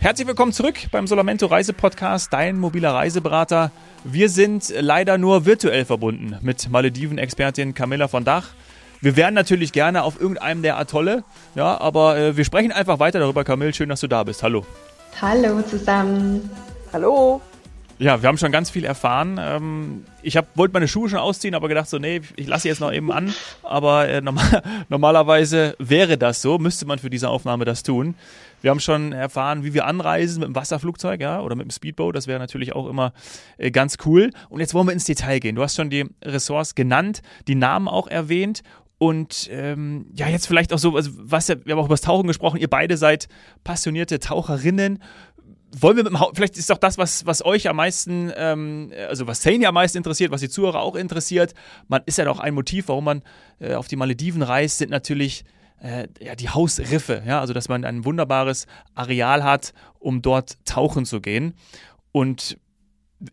Herzlich willkommen zurück beim Solamento Reisepodcast, dein mobiler Reiseberater. Wir sind leider nur virtuell verbunden mit Malediven-Expertin Camilla von Dach. Wir wären natürlich gerne auf irgendeinem der Atolle, ja, aber äh, wir sprechen einfach weiter darüber. Camille, schön, dass du da bist. Hallo. Hallo zusammen. Hallo. Ja, wir haben schon ganz viel erfahren. Ähm, ich wollte meine Schuhe schon ausziehen, aber gedacht so, nee, ich lasse sie jetzt noch eben an. Aber äh, normal, normalerweise wäre das so, müsste man für diese Aufnahme das tun. Wir haben schon erfahren, wie wir anreisen mit dem Wasserflugzeug, ja, oder mit dem Speedboat. Das wäre natürlich auch immer äh, ganz cool. Und jetzt wollen wir ins Detail gehen. Du hast schon die Ressorts genannt, die Namen auch erwähnt. Und ähm, ja, jetzt vielleicht auch so, also was wir haben auch über das Tauchen gesprochen, ihr beide seid passionierte Taucherinnen wollen wir mit dem Haupt, vielleicht ist doch das, was, was euch am meisten, ähm, also was Sane ja am meisten interessiert, was die Zuhörer auch interessiert. Man ist ja doch ein Motiv, warum man äh, auf die Malediven reist, sind natürlich äh, ja, die Hausriffe, ja, also dass man ein wunderbares Areal hat, um dort tauchen zu gehen. Und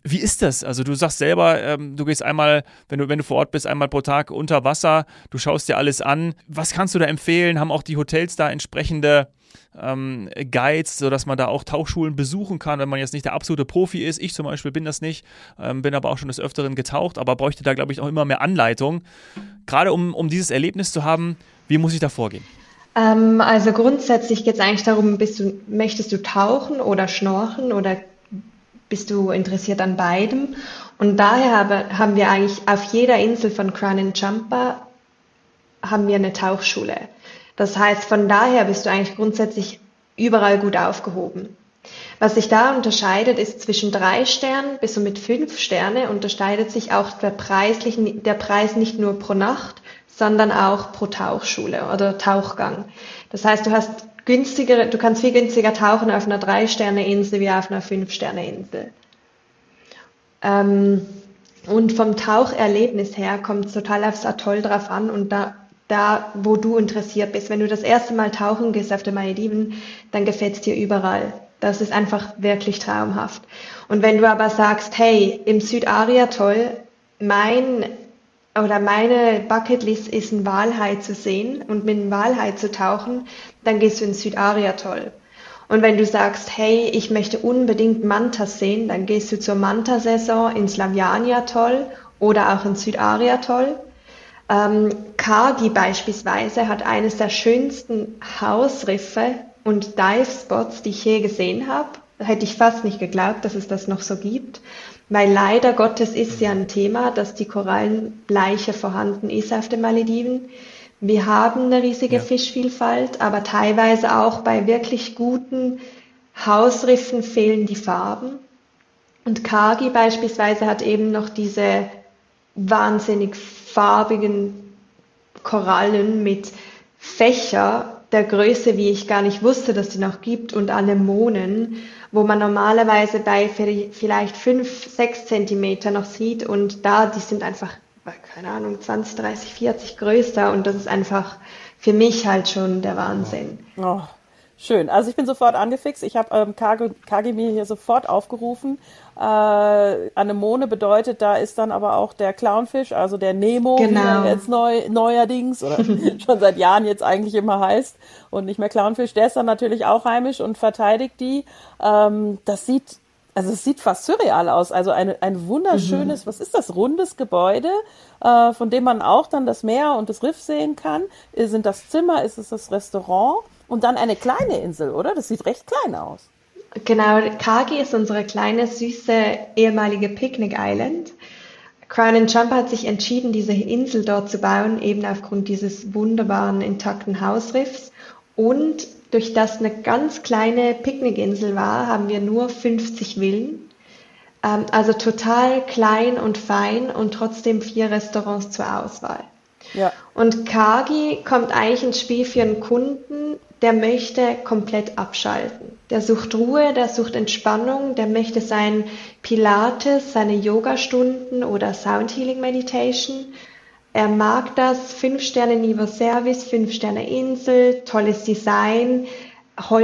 wie ist das? Also du sagst selber, ähm, du gehst einmal, wenn du, wenn du vor Ort bist, einmal pro Tag unter Wasser, du schaust dir alles an. Was kannst du da empfehlen? Haben auch die Hotels da entsprechende ähm, Guides, sodass man da auch Tauchschulen besuchen kann, wenn man jetzt nicht der absolute Profi ist. Ich zum Beispiel bin das nicht, ähm, bin aber auch schon des Öfteren getaucht, aber bräuchte da, glaube ich, auch immer mehr Anleitung. Gerade um, um dieses Erlebnis zu haben, wie muss ich da vorgehen? Ähm, also grundsätzlich geht es eigentlich darum, du, möchtest du tauchen oder schnorchen oder bist du interessiert an beidem? Und daher habe, haben wir eigentlich auf jeder Insel von Crown Jumper haben wir eine Tauchschule. Das heißt, von daher bist du eigentlich grundsätzlich überall gut aufgehoben. Was sich da unterscheidet, ist zwischen drei Sternen bis und mit fünf Sterne unterscheidet sich auch der, preislichen, der Preis nicht nur pro Nacht, sondern auch pro Tauchschule oder Tauchgang. Das heißt, du hast günstigere, du kannst viel günstiger tauchen auf einer Drei-Sterne-Insel wie auf einer Fünf-Sterne-Insel. Ähm, und vom Taucherlebnis her kommt es total aufs Atoll drauf an und da da, wo du interessiert bist. Wenn du das erste Mal tauchen gehst auf den Malediven, dann gefällt es dir überall. Das ist einfach wirklich traumhaft. Und wenn du aber sagst, hey, im Südaria toll, mein oder meine Bucketlist ist ein Walhai zu sehen und mit einem Walhai zu tauchen, dann gehst du in Südaria toll. Und wenn du sagst, hey, ich möchte unbedingt Mantas sehen, dann gehst du zur Manta-Saison in Slaviania toll oder auch in Südaria toll. Ähm, Kagi beispielsweise hat eines der schönsten Hausriffe und Dive-Spots, die ich je gesehen habe. Hätte ich fast nicht geglaubt, dass es das noch so gibt. Weil leider Gottes ist ja ein Thema, dass die Korallenbleiche vorhanden ist auf den Malediven. Wir haben eine riesige ja. Fischvielfalt, aber teilweise auch bei wirklich guten Hausriffen fehlen die Farben. Und Kagi beispielsweise hat eben noch diese wahnsinnig farbigen Korallen mit Fächer der Größe, wie ich gar nicht wusste, dass die noch gibt, und Anemonen, wo man normalerweise bei vielleicht fünf, sechs Zentimeter noch sieht und da, die sind einfach, keine Ahnung, 20, 30, 40 größer und das ist einfach für mich halt schon der Wahnsinn. Oh. Schön. Also ich bin sofort angefixt. Ich habe ähm, KG, mir hier sofort aufgerufen. Äh, Anemone bedeutet, da ist dann aber auch der Clownfisch, also der Nemo, genau. wie er jetzt neu, neuerdings oder schon seit Jahren jetzt eigentlich immer heißt und nicht mehr Clownfisch. Der ist dann natürlich auch heimisch und verteidigt die. Ähm, das sieht also es sieht fast surreal aus. Also eine, ein wunderschönes, mhm. was ist das, rundes Gebäude, äh, von dem man auch dann das Meer und das Riff sehen kann. Sind das Zimmer, ist es das Restaurant? Und dann eine kleine Insel, oder? Das sieht recht klein aus. Genau, Kagi ist unsere kleine, süße ehemalige Picnic Island. Crown Jump hat sich entschieden, diese Insel dort zu bauen, eben aufgrund dieses wunderbaren, intakten Hausriffs. Und durch das eine ganz kleine Picknickinsel war, haben wir nur 50 Villen. Ähm, also total klein und fein und trotzdem vier Restaurants zur Auswahl. Ja. Und Kagi kommt eigentlich ins Spiel für einen Kunden, der möchte komplett abschalten. Der sucht Ruhe, der sucht Entspannung, der möchte sein Pilates, seine Yoga-Stunden oder Sound Healing Meditation. Er mag das, fünf Sterne Niveau Service, fünf Sterne Insel, tolles Design,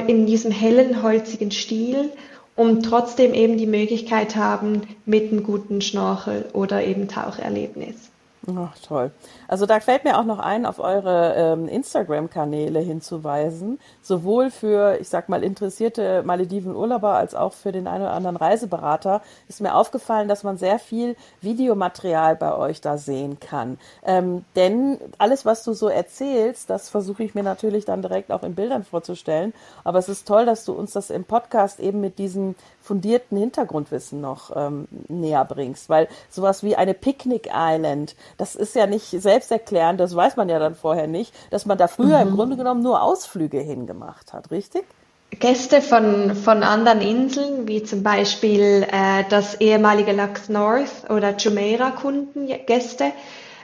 in diesem hellen, holzigen Stil, um trotzdem eben die Möglichkeit haben mit einem guten Schnorchel oder eben Taucherlebnis. Ach, toll. Also da fällt mir auch noch ein, auf eure ähm, Instagram-Kanäle hinzuweisen, sowohl für, ich sag mal, interessierte Malediven-Urlauber als auch für den einen oder anderen Reiseberater ist mir aufgefallen, dass man sehr viel Videomaterial bei euch da sehen kann. Ähm, denn alles, was du so erzählst, das versuche ich mir natürlich dann direkt auch in Bildern vorzustellen. Aber es ist toll, dass du uns das im Podcast eben mit diesem fundierten Hintergrundwissen noch ähm, näher bringst, weil sowas wie eine Picnic Island, das ist ja nicht selbsterklärend, das weiß man ja dann vorher nicht, dass man da früher mhm. im Grunde genommen nur Ausflüge hingemacht hat, richtig? Gäste von, von anderen Inseln, wie zum Beispiel äh, das ehemalige Lux North oder Jumeirah Kundengäste,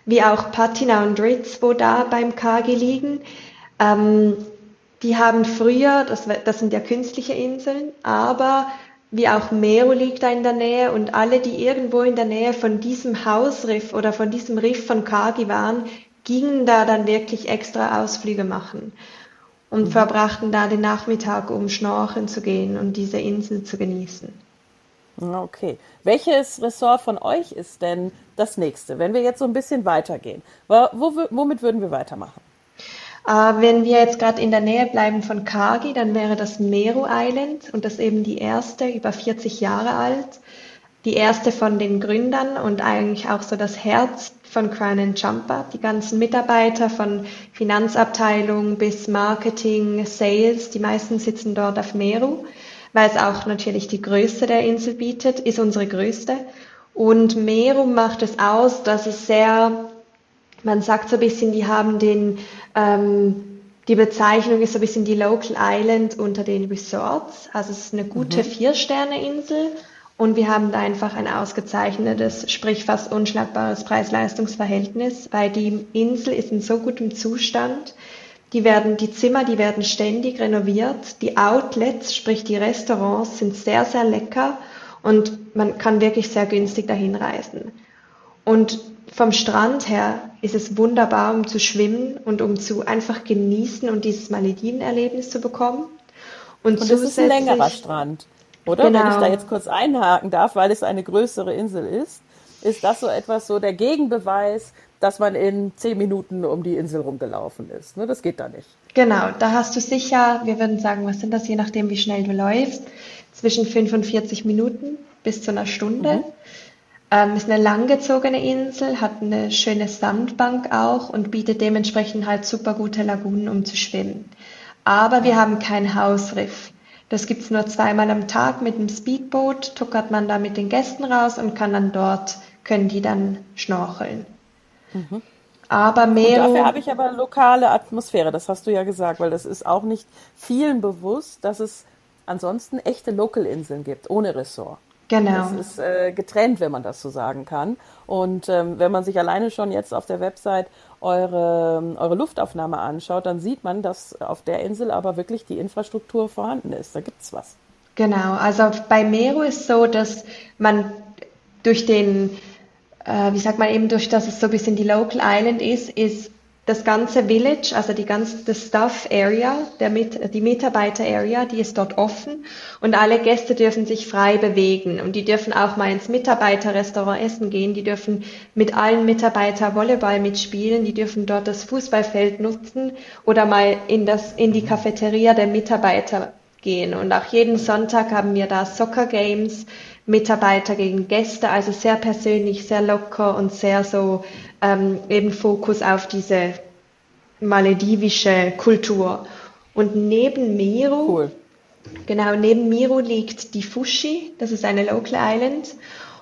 wie auch Patina und Ritz, wo da beim Kagi liegen. Ähm, die haben früher, das, das sind ja künstliche Inseln, aber wie auch Meru liegt da in der Nähe und alle, die irgendwo in der Nähe von diesem Hausriff oder von diesem Riff von Kagi waren, gingen da dann wirklich extra Ausflüge machen und mhm. verbrachten da den Nachmittag, um schnorcheln zu gehen und diese Insel zu genießen. Okay. Welches Ressort von euch ist denn das nächste, wenn wir jetzt so ein bisschen weitergehen? Wo, womit würden wir weitermachen? Äh, wenn wir jetzt gerade in der Nähe bleiben von Kagi, dann wäre das Meru Island und das eben die erste, über 40 Jahre alt. Die erste von den Gründern und eigentlich auch so das Herz von Crown Jumper. Die ganzen Mitarbeiter von Finanzabteilung bis Marketing, Sales, die meisten sitzen dort auf Meru, weil es auch natürlich die Größe der Insel bietet, ist unsere größte. Und Meru macht es aus, dass es sehr man sagt so ein bisschen, die haben den, ähm, die Bezeichnung ist so ein bisschen die Local Island unter den Resorts. Also es ist eine gute mhm. Vier-Sterne-Insel und wir haben da einfach ein ausgezeichnetes, sprich fast unschlagbares Preis-Leistungs-Verhältnis, weil die Insel ist in so gutem Zustand. Die werden, die Zimmer, die werden ständig renoviert. Die Outlets, sprich die Restaurants, sind sehr, sehr lecker und man kann wirklich sehr günstig dahin reisen. Und vom Strand her ist es wunderbar, um zu schwimmen und um zu einfach genießen und dieses Malediven-Erlebnis zu bekommen. Und, und das ist ein längerer Strand, oder? Genau. Wenn ich da jetzt kurz einhaken darf, weil es eine größere Insel ist, ist das so etwas so der Gegenbeweis, dass man in zehn Minuten um die Insel rumgelaufen ist. Ne, das geht da nicht. Genau, da hast du sicher, wir würden sagen, was sind das, je nachdem, wie schnell du läufst, zwischen 45 Minuten bis zu einer Stunde. Mhm. Ähm, ist eine langgezogene Insel, hat eine schöne Sandbank auch und bietet dementsprechend halt super gute Lagunen, um zu schwimmen. Aber wir haben kein Hausriff. Das gibt's nur zweimal am Tag mit dem Speedboot, tuckert man da mit den Gästen raus und kann dann dort, können die dann schnorcheln. Mhm. Aber mehr. dafür habe ich aber lokale Atmosphäre, das hast du ja gesagt, weil das ist auch nicht vielen bewusst, dass es ansonsten echte Local-Inseln gibt, ohne Ressort. Genau. Das ist äh, getrennt, wenn man das so sagen kann. Und ähm, wenn man sich alleine schon jetzt auf der Website eure, eure Luftaufnahme anschaut, dann sieht man, dass auf der Insel aber wirklich die Infrastruktur vorhanden ist. Da gibt's was. Genau, also bei Meru ist so, dass man durch den, äh, wie sagt man eben, durch dass es so ein bisschen die Local Island ist, ist das ganze Village, also die ganze Staff Area, Mit, die Mitarbeiter Area, die ist dort offen. Und alle Gäste dürfen sich frei bewegen. Und die dürfen auch mal ins Mitarbeiterrestaurant essen gehen, die dürfen mit allen Mitarbeiter Volleyball mitspielen, die dürfen dort das Fußballfeld nutzen oder mal in das, in die Cafeteria der Mitarbeiter gehen. Und auch jeden Sonntag haben wir da Soccer Games, Mitarbeiter gegen Gäste, also sehr persönlich, sehr locker und sehr so ähm, eben Fokus auf diese maledivische Kultur. Und neben Miru, cool. genau, neben Miru liegt die Fushi, das ist eine Local Island.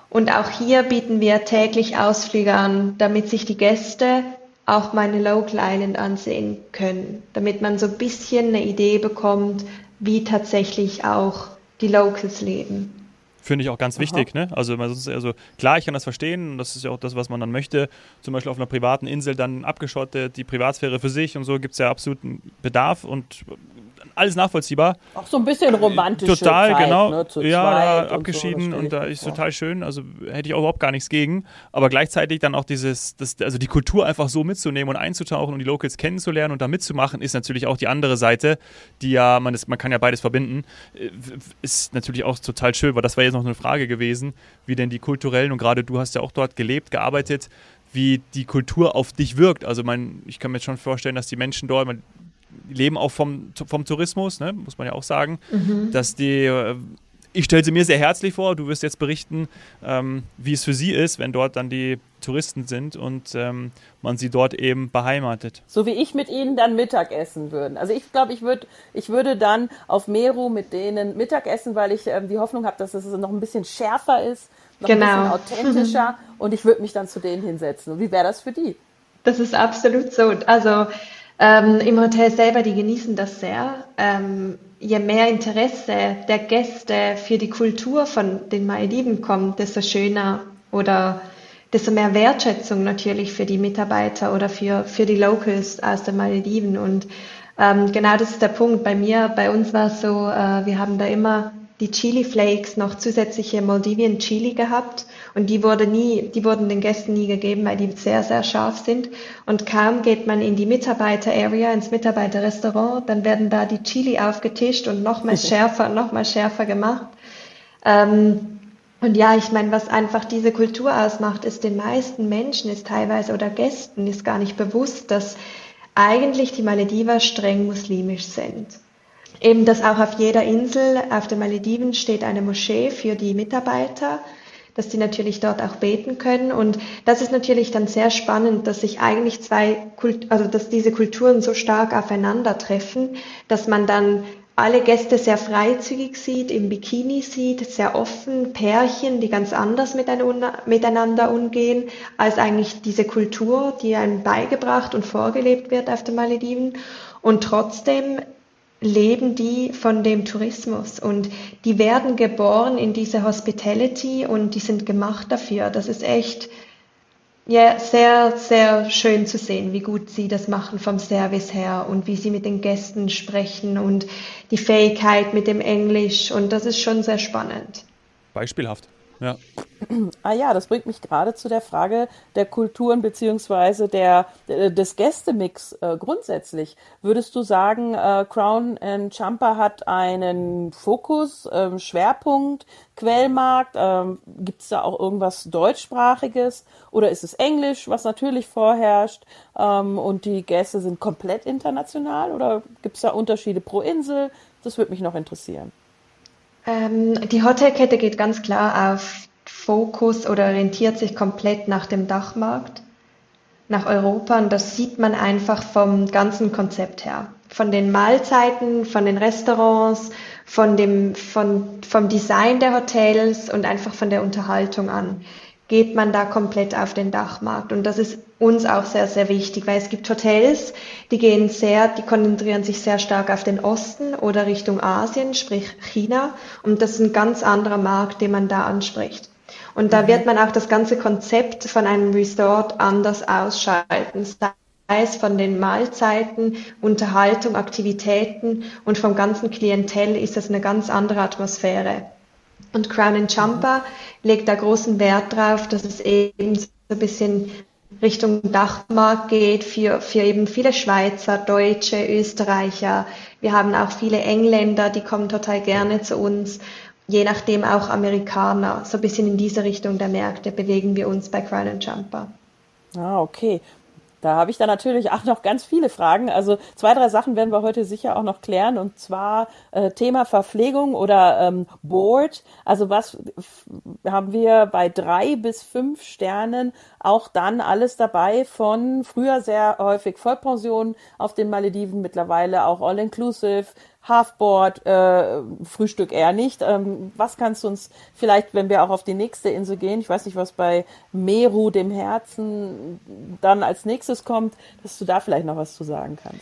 Und auch hier bieten wir täglich Ausflüge an, damit sich die Gäste auch meine Local Island ansehen können, damit man so ein bisschen eine Idee bekommt, wie tatsächlich auch die Locals leben. Finde ich auch ganz Aha. wichtig. Ne? Also, also klar, ich kann das verstehen und das ist ja auch das, was man dann möchte. Zum Beispiel auf einer privaten Insel dann abgeschottet, die Privatsphäre für sich und so gibt es ja absoluten Bedarf und alles nachvollziehbar. Auch so ein bisschen romantisch. Total, Zeit, genau. Ne, ja, abgeschieden und, so, und da ist ja. total schön. Also hätte ich auch überhaupt gar nichts gegen. Aber gleichzeitig dann auch dieses, das, also die Kultur einfach so mitzunehmen und einzutauchen und die Locals kennenzulernen und da mitzumachen, ist natürlich auch die andere Seite, die ja, man, ist, man kann ja beides verbinden, äh, ist natürlich auch total schön, weil das war jetzt noch eine Frage gewesen, wie denn die kulturellen und gerade du hast ja auch dort gelebt, gearbeitet, wie die Kultur auf dich wirkt. Also mein, ich kann mir schon vorstellen, dass die Menschen dort, man, leben auch vom, vom Tourismus, ne, muss man ja auch sagen, mhm. dass die äh, ich stelle sie mir sehr herzlich vor. Du wirst jetzt berichten, ähm, wie es für sie ist, wenn dort dann die Touristen sind und ähm, man sie dort eben beheimatet. So wie ich mit ihnen dann Mittag essen würde. Also ich glaube, ich, würd, ich würde dann auf Meru mit denen Mittag essen, weil ich ähm, die Hoffnung habe, dass es noch ein bisschen schärfer ist, noch genau. ein bisschen authentischer und ich würde mich dann zu denen hinsetzen. Und wie wäre das für die? Das ist absolut so. Also ähm, Im Hotel selber, die genießen das sehr. Ähm, je mehr Interesse der Gäste für die Kultur von den Malediven kommt, desto schöner oder desto mehr Wertschätzung natürlich für die Mitarbeiter oder für, für die Locals aus den Malediven. Und ähm, genau das ist der Punkt. Bei mir, bei uns war es so, äh, wir haben da immer die Chili Flakes noch zusätzliche Maldivian Chili gehabt und die wurde nie, die wurden den Gästen nie gegeben, weil die sehr, sehr scharf sind. Und kaum geht man in die Mitarbeiter-Area, ins Mitarbeiterrestaurant, dann werden da die Chili aufgetischt und nochmal schärfer, nochmal schärfer gemacht. Ähm, und ja, ich meine, was einfach diese Kultur ausmacht, ist den meisten Menschen, ist teilweise oder Gästen, ist gar nicht bewusst, dass eigentlich die Malediver streng muslimisch sind. Eben, dass auch auf jeder Insel auf den Malediven steht eine Moschee für die Mitarbeiter, dass die natürlich dort auch beten können. Und das ist natürlich dann sehr spannend, dass sich eigentlich zwei, Kult also dass diese Kulturen so stark aufeinandertreffen, dass man dann alle Gäste sehr freizügig sieht, im Bikini sieht, sehr offen, Pärchen, die ganz anders miteinander umgehen, als eigentlich diese Kultur, die einem beigebracht und vorgelebt wird auf den Malediven. Und trotzdem leben die von dem Tourismus und die werden geboren in diese Hospitality und die sind gemacht dafür. Das ist echt ja, sehr, sehr schön zu sehen, wie gut sie das machen vom Service her und wie sie mit den Gästen sprechen und die Fähigkeit mit dem Englisch und das ist schon sehr spannend. Beispielhaft. Ja. Ah ja, das bringt mich gerade zu der Frage der Kulturen beziehungsweise der, äh, des Gästemix äh, grundsätzlich. Würdest du sagen, äh, Crown and Champa hat einen Fokus, ähm, Schwerpunkt, Quellmarkt? Ähm, Gibt es da auch irgendwas deutschsprachiges oder ist es Englisch, was natürlich vorherrscht ähm, und die Gäste sind komplett international oder gibt es da Unterschiede pro Insel? Das würde mich noch interessieren. Ähm, die Hotelkette geht ganz klar auf Fokus oder orientiert sich komplett nach dem Dachmarkt, nach Europa und das sieht man einfach vom ganzen Konzept her. Von den Mahlzeiten, von den Restaurants, von dem, von, vom Design der Hotels und einfach von der Unterhaltung an geht man da komplett auf den Dachmarkt. Und das ist uns auch sehr, sehr wichtig, weil es gibt Hotels, die gehen sehr, die konzentrieren sich sehr stark auf den Osten oder Richtung Asien, sprich China. Und das ist ein ganz anderer Markt, den man da anspricht. Und da mhm. wird man auch das ganze Konzept von einem Resort anders ausschalten. Sei es von den Mahlzeiten, Unterhaltung, Aktivitäten und vom ganzen Klientel ist das eine ganz andere Atmosphäre. Und Crown and Jumper legt da großen Wert drauf, dass es eben so ein bisschen Richtung Dachmarkt geht für, für eben viele Schweizer, Deutsche, Österreicher. Wir haben auch viele Engländer, die kommen total gerne zu uns. Je nachdem auch Amerikaner. So ein bisschen in diese Richtung der Märkte bewegen wir uns bei Crown and Jumper. Ah, okay. Da habe ich dann natürlich auch noch ganz viele Fragen. Also zwei, drei Sachen werden wir heute sicher auch noch klären. Und zwar äh, Thema Verpflegung oder ähm, Board. Also was haben wir bei drei bis fünf Sternen auch dann alles dabei von früher sehr häufig Vollpension auf den Malediven, mittlerweile auch All-Inclusive, Halfboard, äh, Frühstück eher nicht. Ähm, was kannst du uns vielleicht, wenn wir auch auf die nächste Insel gehen, ich weiß nicht, was bei Meru, dem Herzen, dann als nächstes kommt, dass du da vielleicht noch was zu sagen kannst?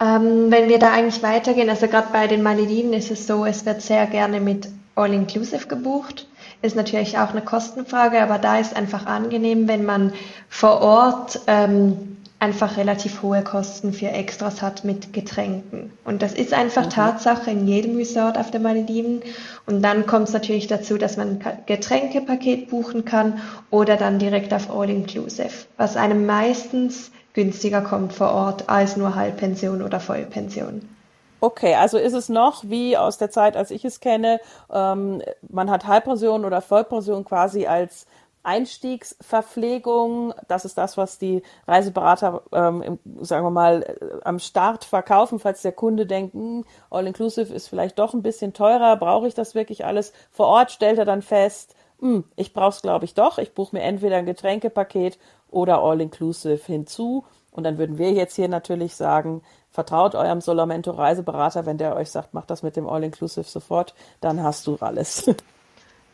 Ähm, wenn wir da eigentlich weitergehen, also gerade bei den Malediven ist es so, es wird sehr gerne mit All-Inclusive gebucht. Ist natürlich auch eine Kostenfrage, aber da ist einfach angenehm, wenn man vor Ort ähm, einfach relativ hohe Kosten für Extras hat mit Getränken. Und das ist einfach mhm. Tatsache in jedem Resort auf der Malediven. Und dann kommt es natürlich dazu, dass man ein Getränkepaket buchen kann oder dann direkt auf All Inclusive, was einem meistens günstiger kommt vor Ort als nur Halbpension oder Vollpension. Okay, also ist es noch wie aus der Zeit, als ich es kenne, ähm, man hat Halbpension oder Vollpension quasi als Einstiegsverpflegung, das ist das, was die Reiseberater, ähm, im, sagen wir mal, äh, am Start verkaufen, falls der Kunde denkt, hm, All-Inclusive ist vielleicht doch ein bisschen teurer, brauche ich das wirklich alles? Vor Ort stellt er dann fest, hm, ich brauche es, glaube ich, doch, ich buche mir entweder ein Getränkepaket oder All-Inclusive hinzu. Und dann würden wir jetzt hier natürlich sagen, vertraut eurem Solamento Reiseberater, wenn der euch sagt, macht das mit dem All-Inclusive sofort, dann hast du alles.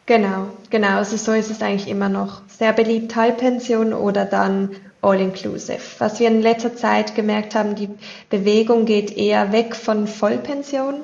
Genau, genau. Also so ist es eigentlich immer noch. Sehr beliebt Halbpension oder dann All-Inclusive. Was wir in letzter Zeit gemerkt haben, die Bewegung geht eher weg von Vollpension.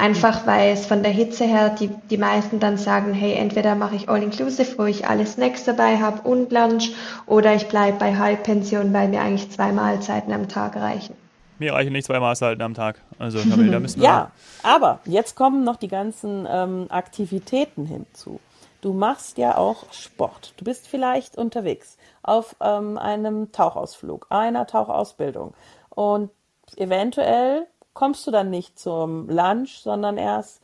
Einfach weil es von der Hitze her die, die meisten dann sagen, hey, entweder mache ich All-Inclusive, wo ich alle Snacks dabei habe und Lunch, oder ich bleibe bei Halbpension, weil mir eigentlich zwei Mahlzeiten am Tag reichen. Mir reichen nicht zwei Mahlzeiten am Tag. Also da müssen wir. Ja, aber jetzt kommen noch die ganzen ähm, Aktivitäten hinzu. Du machst ja auch Sport. Du bist vielleicht unterwegs auf ähm, einem Tauchausflug, einer Tauchausbildung. Und eventuell kommst du dann nicht zum Lunch, sondern erst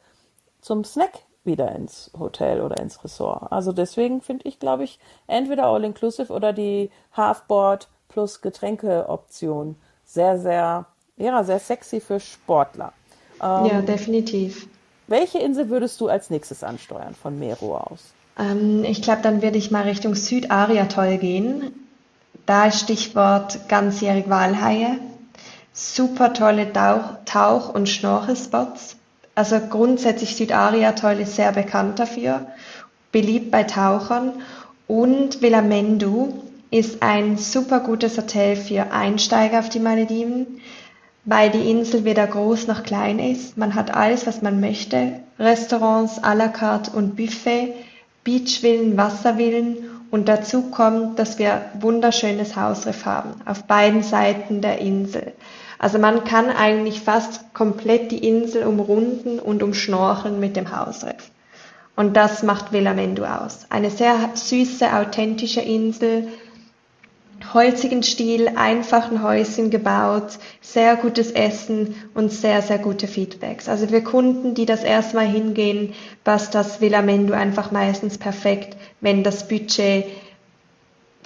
zum Snack wieder ins Hotel oder ins Ressort. Also deswegen finde ich, glaube ich, entweder All-Inclusive oder die Halfboard plus Getränke-Option sehr, sehr, ja, sehr sexy für Sportler. Ähm, ja, definitiv. Welche Insel würdest du als nächstes ansteuern von Meru aus? Ähm, ich glaube, dann würde ich mal Richtung Südariatoll gehen. Da ist Stichwort ganzjährig Walhaie. Super tolle Tauch-, Tauch und Schnorchelspots. Also grundsätzlich Südariatoll ist sehr bekannt dafür, beliebt bei Tauchern. Und Villamendu ist ein super gutes Hotel für Einsteiger auf die Malediven, weil die Insel weder groß noch klein ist. Man hat alles, was man möchte. Restaurants, à la carte und Buffet, Beachvillen, Wasservillen und dazu kommt, dass wir wunderschönes Hausriff haben auf beiden Seiten der Insel. Also man kann eigentlich fast komplett die Insel umrunden und umschnorcheln mit dem Hausriff. Und das macht Villamendu aus. Eine sehr süße, authentische Insel, holzigen Stil, einfachen Häuschen gebaut, sehr gutes Essen und sehr, sehr gute Feedbacks. Also für Kunden, die das erste Mal hingehen, passt das Villamendo einfach meistens perfekt, wenn das Budget,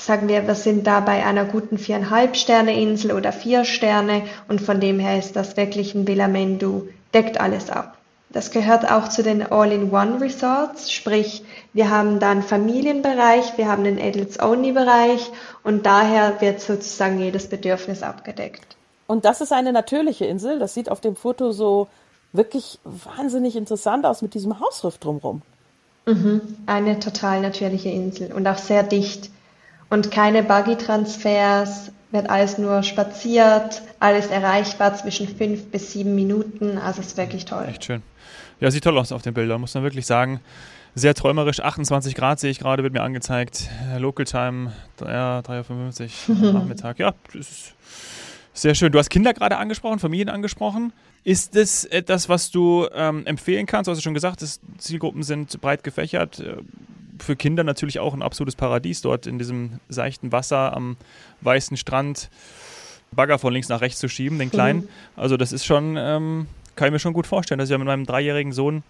sagen wir, wir sind da bei einer guten viereinhalb Sterne Insel oder vier Sterne und von dem her ist das wirklich ein Villamendo, deckt alles ab. Das gehört auch zu den All-in-One-Resorts, sprich, wir haben da einen Familienbereich, wir haben den Adults-Only-Bereich und daher wird sozusagen jedes Bedürfnis abgedeckt. Und das ist eine natürliche Insel. Das sieht auf dem Foto so wirklich wahnsinnig interessant aus mit diesem Hausriff drumherum. Mhm, eine total natürliche Insel und auch sehr dicht. Und keine Buggy-Transfers, wird alles nur spaziert, alles erreichbar zwischen fünf bis sieben Minuten. Also es ist wirklich toll. Echt schön. Ja, sieht toll aus auf den Bildern, muss man wirklich sagen. Sehr träumerisch, 28 Grad sehe ich gerade, wird mir angezeigt. Local Time, ja, 3.55 Uhr Nachmittag. Ja, das ist sehr schön. Du hast Kinder gerade angesprochen, Familien angesprochen. Ist das etwas, was du ähm, empfehlen kannst? Du hast ja schon gesagt, dass Zielgruppen sind breit gefächert. Äh, für Kinder natürlich auch ein absolutes Paradies dort in diesem seichten Wasser am weißen Strand. Bagger von links nach rechts zu schieben, den kleinen. Mhm. Also das ist schon, ähm, kann ich mir schon gut vorstellen, dass ich ja mit meinem dreijährigen Sohn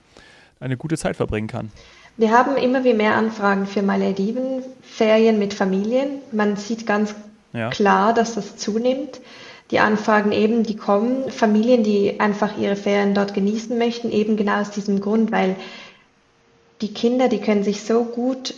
eine gute Zeit verbringen kann. Wir haben immer wie mehr Anfragen für Malediven, Ferien mit Familien. Man sieht ganz ja. klar, dass das zunimmt. Die Anfragen eben, die kommen, Familien, die einfach ihre Ferien dort genießen möchten, eben genau aus diesem Grund, weil die Kinder, die können sich so gut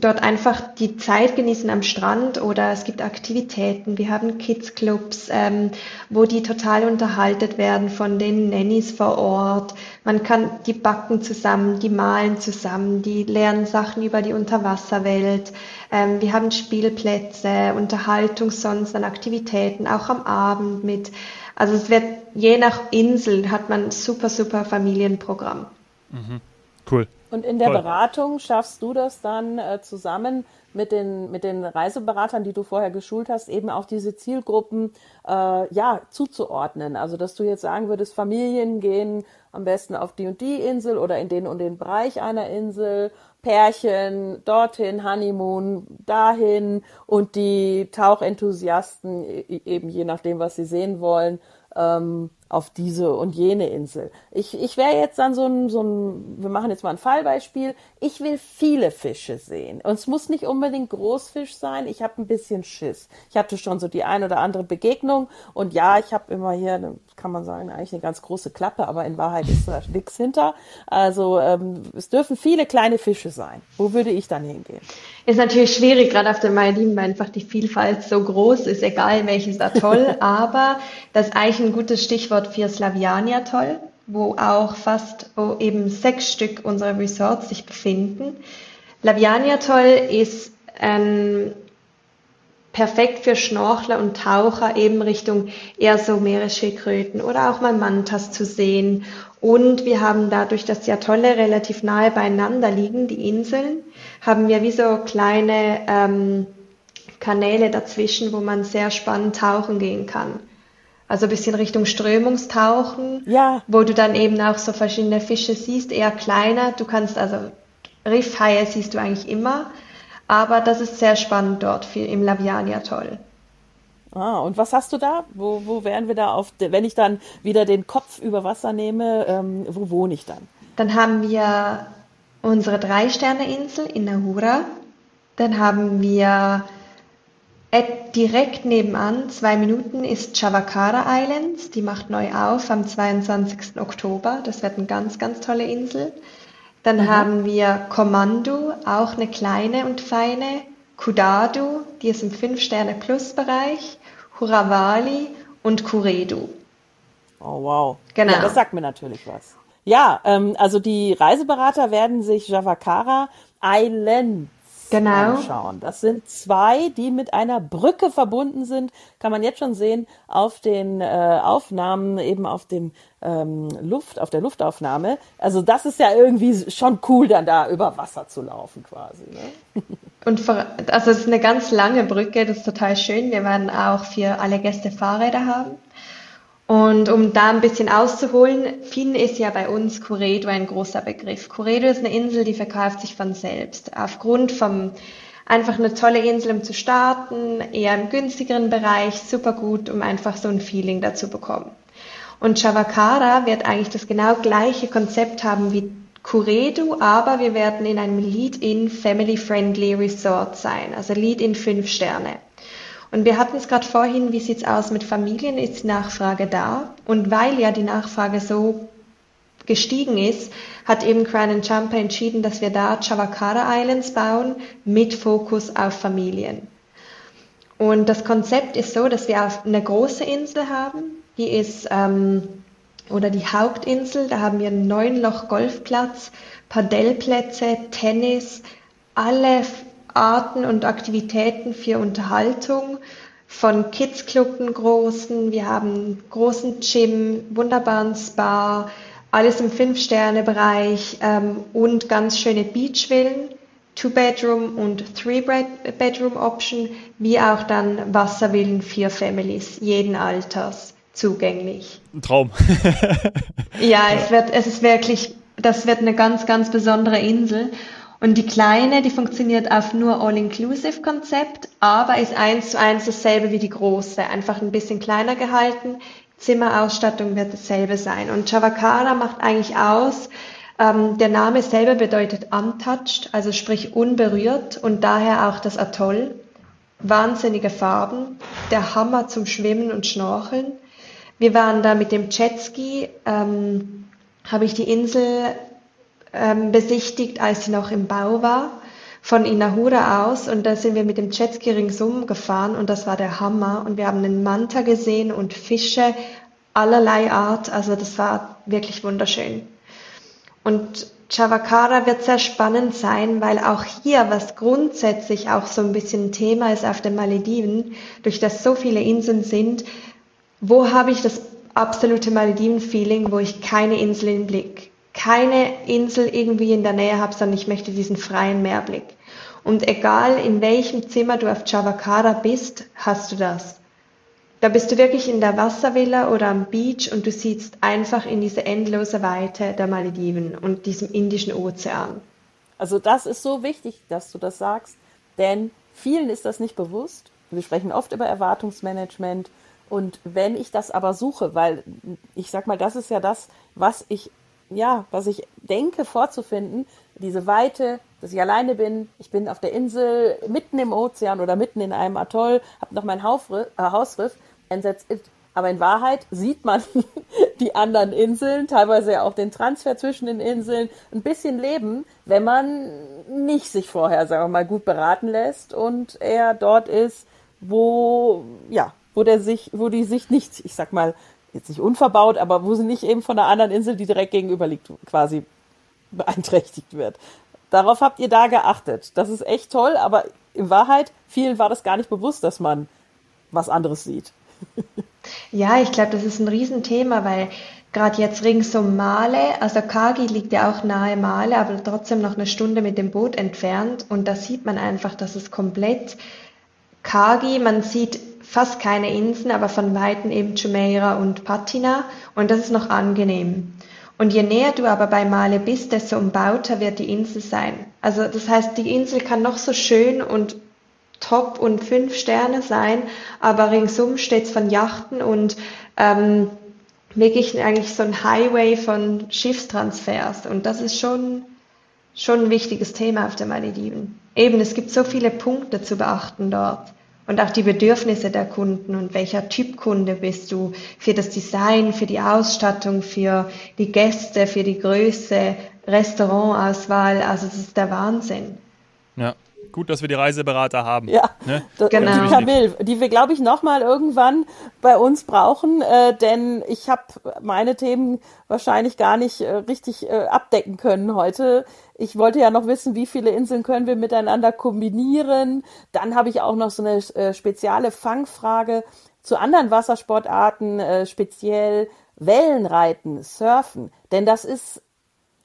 dort einfach die Zeit genießen am Strand oder es gibt Aktivitäten. Wir haben Kids-Clubs, ähm, wo die total unterhaltet werden von den Nannies vor Ort. Man kann, die backen zusammen, die malen zusammen, die lernen Sachen über die Unterwasserwelt. Ähm, wir haben Spielplätze, Unterhaltung sonst an Aktivitäten, auch am Abend mit. Also es wird, je nach Insel hat man super, super Familienprogramm. Mhm. Cool. Und in der Toll. Beratung schaffst du das dann äh, zusammen mit den, mit den Reiseberatern, die du vorher geschult hast, eben auch diese Zielgruppen äh, ja, zuzuordnen. Also dass du jetzt sagen würdest, Familien gehen am besten auf die und die Insel oder in den und den Bereich einer Insel, Pärchen dorthin, Honeymoon dahin und die Tauchenthusiasten e, e, eben je nachdem, was sie sehen wollen, ähm, auf diese und jene Insel. Ich, ich wäre jetzt dann so ein, so ein, wir machen jetzt mal ein Fallbeispiel. Ich will viele Fische sehen. Und es muss nicht unbedingt Großfisch sein. Ich habe ein bisschen Schiss. Ich hatte schon so die ein oder andere Begegnung. Und ja, ich habe immer hier, kann man sagen, eigentlich eine ganz große Klappe, aber in Wahrheit ist da nichts hinter. Also ähm, es dürfen viele kleine Fische sein. Wo würde ich dann hingehen? Ist natürlich schwierig, gerade auf den Malediven, weil einfach die Vielfalt so groß ist, egal welches Atoll. aber das ist eigentlich ein gutes Stichwort für Slaviani-Atoll, wo auch fast wo eben sechs Stück unserer Resorts sich befinden. Laviani-Atoll ist ähm, perfekt für Schnorchler und Taucher eben Richtung eher so Meeresschildkröten oder auch mal Mantas zu sehen. Und wir haben dadurch, dass die Atolle relativ nahe beieinander liegen, die Inseln, haben wir wie so kleine ähm, Kanäle dazwischen, wo man sehr spannend tauchen gehen kann. Also ein bisschen Richtung Strömungstauchen, ja. wo du dann eben auch so verschiedene Fische siehst, eher kleiner. Du kannst also Riffhaie siehst du eigentlich immer, aber das ist sehr spannend dort im Laviani-Atoll. Ah, und was hast du da? Wo, wo wären wir da auf, wenn ich dann wieder den Kopf über Wasser nehme, ähm, wo wohne ich dann? Dann haben wir unsere Drei-Sterne-Insel in Nahura. Dann haben wir direkt nebenan, zwei Minuten, ist Chavakara Islands. Die macht neu auf am 22. Oktober. Das wird eine ganz, ganz tolle Insel. Dann mhm. haben wir Komandu, auch eine kleine und feine. Kudadu, die ist im 5-Sterne-Plus-Bereich. Huravali und Kuredu. Oh, wow. Genau. Ja, das sagt mir natürlich was. Ja, ähm, also die Reiseberater werden sich Javakara Islands genau. anschauen. Das sind zwei, die mit einer Brücke verbunden sind. Kann man jetzt schon sehen auf den äh, Aufnahmen, eben auf dem ähm, Luft, auf der Luftaufnahme. Also das ist ja irgendwie schon cool, dann da über Wasser zu laufen quasi. Ne? Und für, also es ist eine ganz lange Brücke, das ist total schön. Wir werden auch für alle Gäste Fahrräder haben. Und um da ein bisschen auszuholen, Finn ist ja bei uns Curedo ein großer Begriff. Curedo ist eine Insel, die verkauft sich von selbst. Aufgrund vom einfach eine tolle Insel, um zu starten, eher im günstigeren Bereich, super gut, um einfach so ein Feeling dazu bekommen. Und Chavakara wird eigentlich das genau gleiche Konzept haben wie Curedo, aber wir werden in einem Lead-in Family-Friendly Resort sein, also Lead-in fünf Sterne. Und wir hatten es gerade vorhin, wie sieht's aus mit Familien? Ist die Nachfrage da? Und weil ja die Nachfrage so gestiegen ist, hat eben Crown Jumper entschieden, dass wir da Chavakara Islands bauen mit Fokus auf Familien. Und das Konzept ist so, dass wir eine große Insel haben, die ist ähm, oder die Hauptinsel, da haben wir einen neun Loch Golfplatz, Padellplätze, Tennis, alle Arten und Aktivitäten für Unterhaltung. Von Kidsclubben großen, wir haben großen Gym, wunderbaren Spa, alles im Fünf-Sterne-Bereich ähm, und ganz schöne Beachvillen, Two-Bedroom und Three-Bedroom-Option, wie auch dann Wasservillen für Families jeden Alters zugänglich. Ein Traum. ja, es wird, es ist wirklich, das wird eine ganz, ganz besondere Insel und die kleine, die funktioniert auf nur All-Inclusive-Konzept, aber ist eins zu eins dasselbe wie die große, einfach ein bisschen kleiner gehalten. Zimmerausstattung wird dasselbe sein. Und Chavakara macht eigentlich aus, ähm, der Name selber bedeutet untouched, also sprich unberührt und daher auch das Atoll. Wahnsinnige Farben, der Hammer zum Schwimmen und Schnorcheln. Wir waren da mit dem Jetski, ähm, habe ich die Insel ähm, besichtigt, als sie noch im Bau war, von Inahura aus. Und da sind wir mit dem Jetski ringsum gefahren und das war der Hammer. Und wir haben einen Manta gesehen und Fische allerlei Art. Also das war wirklich wunderschön. Und Chavakara wird sehr spannend sein, weil auch hier, was grundsätzlich auch so ein bisschen Thema ist auf den Malediven, durch das so viele Inseln sind, wo habe ich das absolute Malediven-Feeling, wo ich keine Insel im Blick keine Insel irgendwie in der Nähe habe, sondern ich möchte diesen freien Meerblick. Und egal in welchem Zimmer du auf Chavakara bist, hast du das. Da bist du wirklich in der Wasservilla oder am Beach und du siehst einfach in diese endlose Weite der Malediven und diesem Indischen Ozean. Also das ist so wichtig, dass du das sagst, denn vielen ist das nicht bewusst. Wir sprechen oft über Erwartungsmanagement Und wenn ich das aber suche, weil ich sag mal, das ist ja das, was ich, ja, was ich denke vorzufinden, diese Weite, dass ich alleine bin, ich bin auf der Insel, mitten im Ozean oder mitten in einem Atoll, habe noch mein Hausriff, äh, Hausriff and that's it. Aber in Wahrheit sieht man die anderen Inseln, teilweise auch den Transfer zwischen den Inseln, ein bisschen leben, wenn man nicht sich vorher, sagen wir mal, gut beraten lässt und er dort ist, wo, ja, wo der sich, wo die sich nicht, ich sag mal, jetzt nicht unverbaut, aber wo sie nicht eben von einer anderen Insel, die direkt gegenüber liegt, quasi beeinträchtigt wird. Darauf habt ihr da geachtet. Das ist echt toll, aber in Wahrheit, vielen war das gar nicht bewusst, dass man was anderes sieht. Ja, ich glaube, das ist ein Riesenthema, weil gerade jetzt rings um Male, also Kagi liegt ja auch nahe Male, aber trotzdem noch eine Stunde mit dem Boot entfernt und da sieht man einfach, dass es komplett Kagi, man sieht fast keine Inseln, aber von Weitem eben Jumeirah und Patina und das ist noch angenehm. Und je näher du aber bei Male bist, desto umbauter wird die Insel sein. Also das heißt, die Insel kann noch so schön und top und fünf Sterne sein, aber ringsum steht's von Yachten und ähm, wirklich eigentlich so ein Highway von Schiffstransfers. Und das ist schon, schon ein wichtiges Thema auf der Malediven. Eben, es gibt so viele Punkte zu beachten dort. Und auch die Bedürfnisse der Kunden und welcher Typ Kunde bist du für das Design, für die Ausstattung, für die Gäste, für die Größe, Restaurantauswahl. Also das ist der Wahnsinn. Ja, gut, dass wir die Reiseberater haben. Ja, ne? genau. Die Camille, die wir, glaube ich, nochmal irgendwann bei uns brauchen, äh, denn ich habe meine Themen wahrscheinlich gar nicht äh, richtig äh, abdecken können heute. Ich wollte ja noch wissen, wie viele Inseln können wir miteinander kombinieren. Dann habe ich auch noch so eine äh, spezielle Fangfrage zu anderen Wassersportarten, äh, speziell Wellenreiten, Surfen. Denn das ist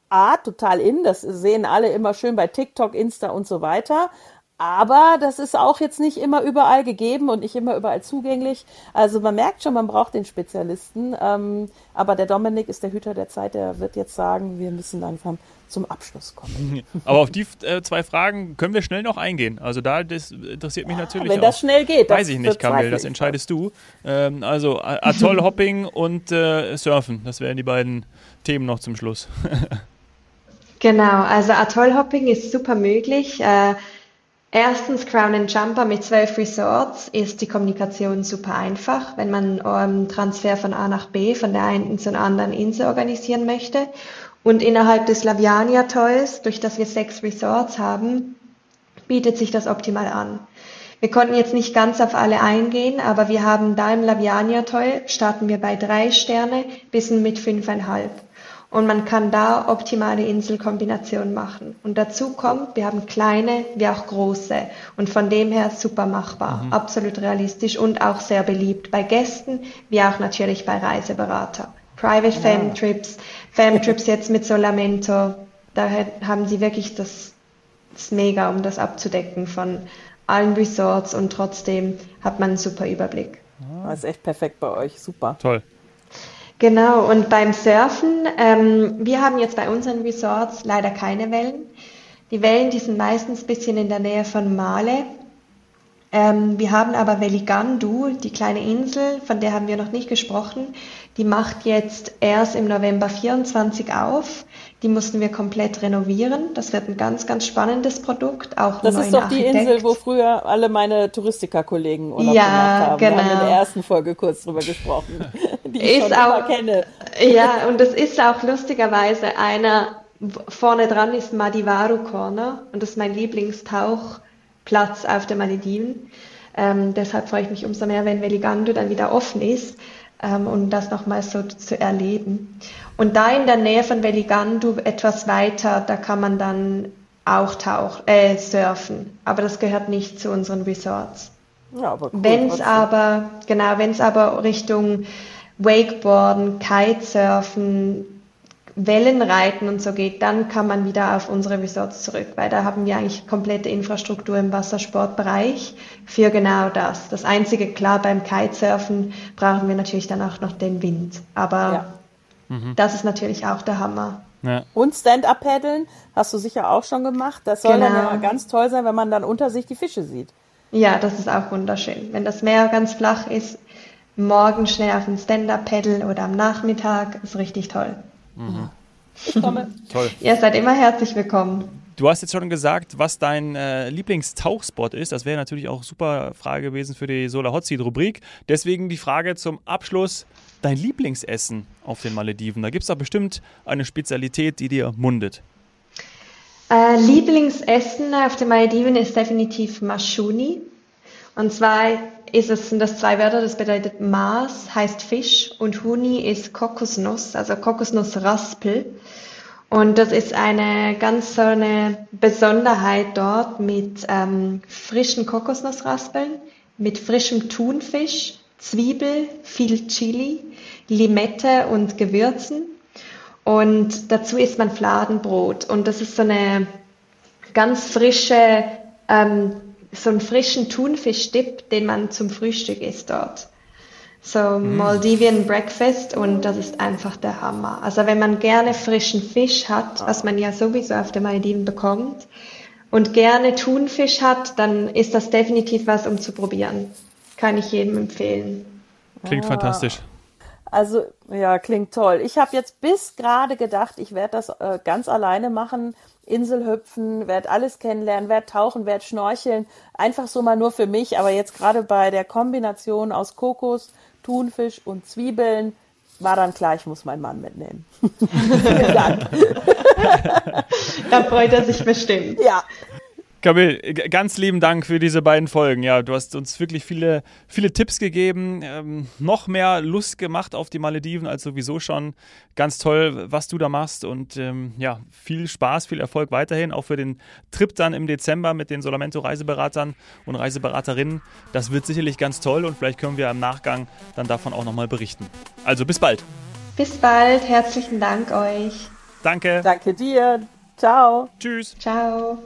A, total in, das sehen alle immer schön bei TikTok, Insta und so weiter. Aber das ist auch jetzt nicht immer überall gegeben und nicht immer überall zugänglich. Also man merkt schon, man braucht den Spezialisten. Ähm, aber der Dominik ist der Hüter der Zeit, der wird jetzt sagen, wir müssen langsam zum Abschluss kommen. Aber auf die äh, zwei Fragen können wir schnell noch eingehen. Also da das interessiert mich natürlich. Wenn das schnell geht, weiß ich nicht, Kamil, das entscheidest du. Ähm, also Atoll-Hopping und äh, Surfen, das wären die beiden Themen noch zum Schluss. Genau, also Atollhopping ist super möglich. Äh, erstens Crown and Jumper mit zwölf Resorts ist die Kommunikation super einfach, wenn man ähm, Transfer von A nach B von der einen zur anderen Insel organisieren möchte. Und innerhalb des Laviani Atolls, durch das wir sechs Resorts haben, bietet sich das optimal an. Wir konnten jetzt nicht ganz auf alle eingehen, aber wir haben da im Laviani Atoll starten wir bei drei Sterne bis mit fünfeinhalb. Und man kann da optimale Inselkombinationen machen. Und dazu kommt, wir haben kleine wie auch große. Und von dem her super machbar. Mhm. Absolut realistisch und auch sehr beliebt bei Gästen, wie auch natürlich bei Reiseberater. Private ja. Fam Trips, Fam Trips jetzt mit Solamento. Da haben sie wirklich das, das Mega, um das abzudecken von allen Resorts und trotzdem hat man einen super Überblick. Das ist echt perfekt bei euch. Super. Toll. Genau, und beim Surfen, ähm, wir haben jetzt bei unseren Resorts leider keine Wellen. Die Wellen, die sind meistens ein bisschen in der Nähe von Male. Ähm, wir haben aber Veligandu, die kleine Insel, von der haben wir noch nicht gesprochen. Die macht jetzt erst im November 24 auf. Die mussten wir komplett renovieren. Das wird ein ganz, ganz spannendes Produkt. Auch das ist doch Architekt. die Insel, wo früher alle meine Touristiker-Kollegen Urlaub ja, gemacht haben. Genau. Wir haben in der genau. ersten Folge kurz drüber gesprochen, die ich ist schon auch, kenne. Ja, und das ist auch lustigerweise einer, vorne dran ist Madivaru Corner und das ist mein Lieblingstauchplatz auf der Malediven. Ähm, deshalb freue ich mich umso mehr, wenn Veligandu dann wieder offen ist ähm, und das nochmal so zu erleben. Und da in der Nähe von Veligandu etwas weiter, da kann man dann auch tauch, äh, surfen, aber das gehört nicht zu unseren Resorts. Ja, aber cool, wenn es aber genau, wenn es aber Richtung Wakeboarden, Kitesurfen, Wellenreiten und so geht, dann kann man wieder auf unsere Resorts zurück, weil da haben wir eigentlich komplette Infrastruktur im Wassersportbereich für genau das. Das einzige, klar, beim Kitesurfen brauchen wir natürlich dann auch noch den Wind, aber ja. mhm. das ist natürlich auch der Hammer. Ja. Und Stand-Up-Paddeln hast du sicher auch schon gemacht. Das soll genau. dann ja ganz toll sein, wenn man dann unter sich die Fische sieht. Ja, das ist auch wunderschön. Wenn das Meer ganz flach ist, morgen schnell auf ein Stand-Up-Pedal oder am Nachmittag. Ist richtig toll. Mhm. Ich komme. Toll. Ihr seid immer herzlich willkommen. Du hast jetzt schon gesagt, was dein äh, Lieblingstauchspot ist. Das wäre natürlich auch super Frage gewesen für die Solar Hot Seat Rubrik. Deswegen die Frage zum Abschluss: Dein Lieblingsessen auf den Malediven? Da gibt es doch bestimmt eine Spezialität, die dir mundet. Äh, Lieblingsessen auf den Malediven ist definitiv Mashuni. Und zwar ist es, sind das zwei Wörter, das bedeutet Maß heißt Fisch und Huni ist Kokosnuss, also Kokosnussraspel. Und das ist eine ganz so eine Besonderheit dort mit ähm, frischen Kokosnussraspeln, mit frischem Thunfisch, Zwiebel, viel Chili, Limette und Gewürzen. Und dazu isst man Fladenbrot. Und das ist so eine ganz frische, ähm, so einen frischen Thunfischdip, den man zum Frühstück isst dort so mm. Maldivian Breakfast und das ist einfach der Hammer. Also wenn man gerne frischen Fisch hat, was man ja sowieso auf den Maldiven bekommt, und gerne Thunfisch hat, dann ist das definitiv was, um zu probieren. Kann ich jedem empfehlen. Klingt ah. fantastisch. Also, ja, klingt toll. Ich habe jetzt bis gerade gedacht, ich werde das äh, ganz alleine machen. Insel hüpfen, werde alles kennenlernen, werde tauchen, werde schnorcheln. Einfach so mal nur für mich. Aber jetzt gerade bei der Kombination aus Kokos, Thunfisch und Zwiebeln. War dann klar, ich muss meinen Mann mitnehmen. Vielen Dank. da freut er sich bestimmt. Ja. Kamil, ganz lieben Dank für diese beiden Folgen. Ja, du hast uns wirklich viele, viele Tipps gegeben, ähm, noch mehr Lust gemacht auf die Malediven als sowieso schon. Ganz toll, was du da machst und ähm, ja, viel Spaß, viel Erfolg weiterhin, auch für den Trip dann im Dezember mit den Solamento Reiseberatern und Reiseberaterinnen. Das wird sicherlich ganz toll und vielleicht können wir im Nachgang dann davon auch nochmal berichten. Also bis bald. Bis bald, herzlichen Dank euch. Danke. Danke dir. Ciao. Tschüss. Ciao.